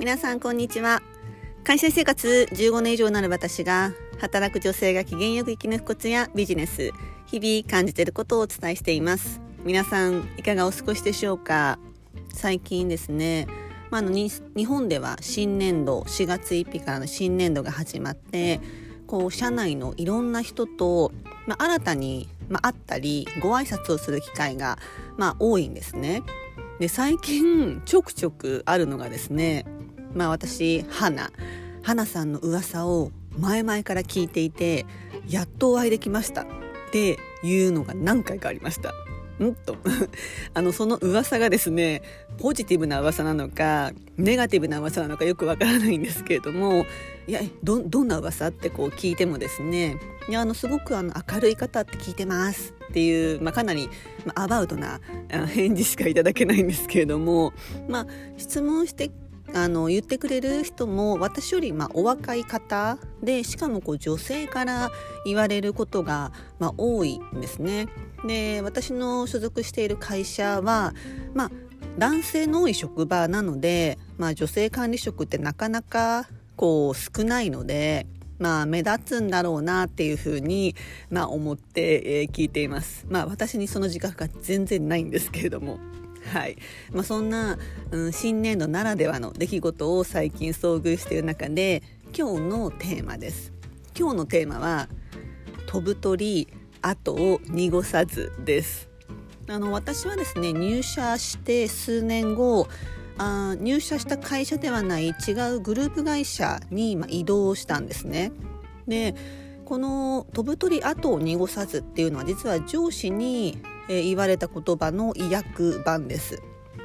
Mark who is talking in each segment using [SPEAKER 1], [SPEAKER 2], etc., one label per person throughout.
[SPEAKER 1] 皆さんこんにちは。会社生活15年以上になる私が働く女性が機嫌よく生き抜くコツやビジネス日々感じていることをお伝えしています。皆さんいかがお過ごしでしょうか？最近ですねまあ、あの日本では新年度4月1日からの新年度が始まってこう社内のいろんな人と、まあ、新たに、まあ、会ったりご挨拶をする機会が、まあ、多いんですね。で最近ちょくちょくあるのがですねまあ私花花さんの噂を前々から聞いていてやっとお会いできました。っていうのが何回かありました。んと。あのその噂がですねポジティブな噂なのかネガティブな噂なのかよくわからないんですけれどもいやどどんな噂ってこう聞いてもですねいやあのすごくあの明るい方って聞いてます。っていう、まあ、かなり、まあ、アバウトな返事しかいただけないんですけれども、まあ、質問してあの言ってくれる人も私よりまあお若い方でしかもこう女性から言われることがまあ多いんですね。で私の所属している会社は、まあ、男性の多い職場なので、まあ、女性管理職ってなかなかこう少ないので、まあ、目立つんだろうなっていうふうに、まあ、思って、えー、聞いています。まあ、私にその自覚が全然ないんですけれども。はい。まあ、そんな、うん、新年度ならではの出来事を最近遭遇している中で今日のテーマです。今日のテーマは飛ぶ鳥後を濁さずです。あの私はですね入社して数年後あ入社した会社ではない違うグループ会社に、ま移動したんですね。でこの「飛ぶ鳥後を濁さず」っていうのは実は上司にえ言われた言葉の意訳版です。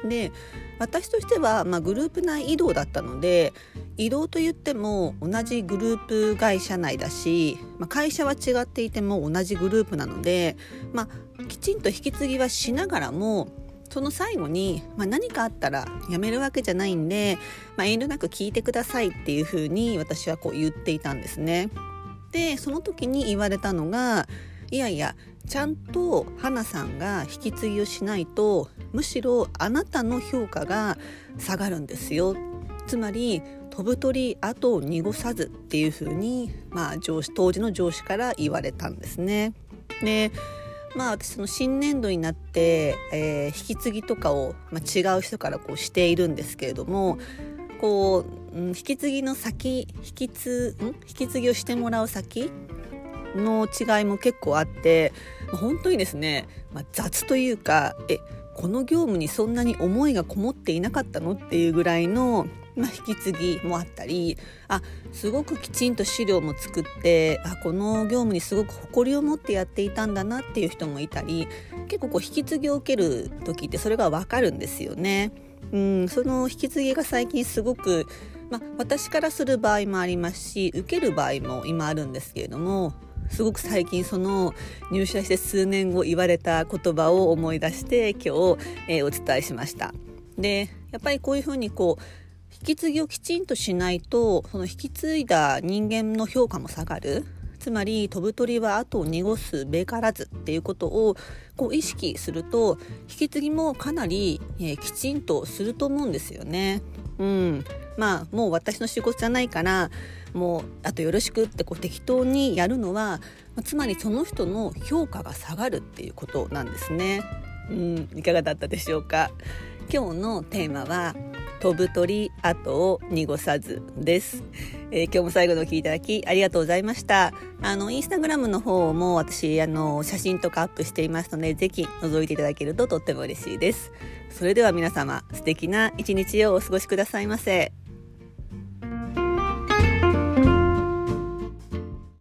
[SPEAKER 1] で私としては、まあ、グループ内移動だったので移動といっても同じグループ会社内だし、まあ、会社は違っていても同じグループなので、まあ、きちんと引き継ぎはしながらもその最後に、まあ、何かあったら辞めるわけじゃないんで、まあ、遠慮なく聞いてくださいっていうふうに私はこう言っていたんですね。でその時に言われたのがいやいやちゃんと花さんが引き継ぎをしないとむしろあなたの評価が下がるんですよつまり飛ぶ鳥後を濁さずっていうふうに、まあ、上司当時の上司から言われたんですね。でまあ私その新年度になって、えー、引き継ぎとかを、まあ、違う人からこうしているんですけれどもこう、うん、引き継ぎの先引き継ん？引き継ぎをしてもらう先の違いも結構あって本当にですね、まあ、雑というかえこの業務にそんなに思いがこもっていなかったのっていうぐらいの、まあ、引き継ぎもあったりあすごくきちんと資料も作ってあこの業務にすごく誇りを持ってやっていたんだなっていう人もいたり結構こう引き継ぎを受ける時ってそれが分かるんですよね。うん、その引き継ぎが最近すごくま、私からする場合もありますし受ける場合も今あるんですけれどもすごく最近その入社して数年後言われた言葉を思い出して今日、えー、お伝えしました。でやっぱりこういうふうにこう引き継ぎをきちんとしないとその引き継いだ人間の評価も下がるつまり飛ぶ鳥は後を濁すべからずっていうことをこう意識すると引き継ぎもかなり、えー、きちんとすると思うんですよね。うん、まあもう私の仕事じゃないからもうあとよろしくってこう適当にやるのはつまりその人の評価が下がるっていうことなんですね。うん、いかがだったでしょうか？今日のテーマは飛ぶ鳥跡を濁さずです、えー、今日も最後のお聞いただきありがとうございました。あのインスタグラムの方も私あの写真とかアップしていますのでぜひ覗いていただけるととっても嬉しいです。それでは皆様素敵な一日をお過ごしくださいませ。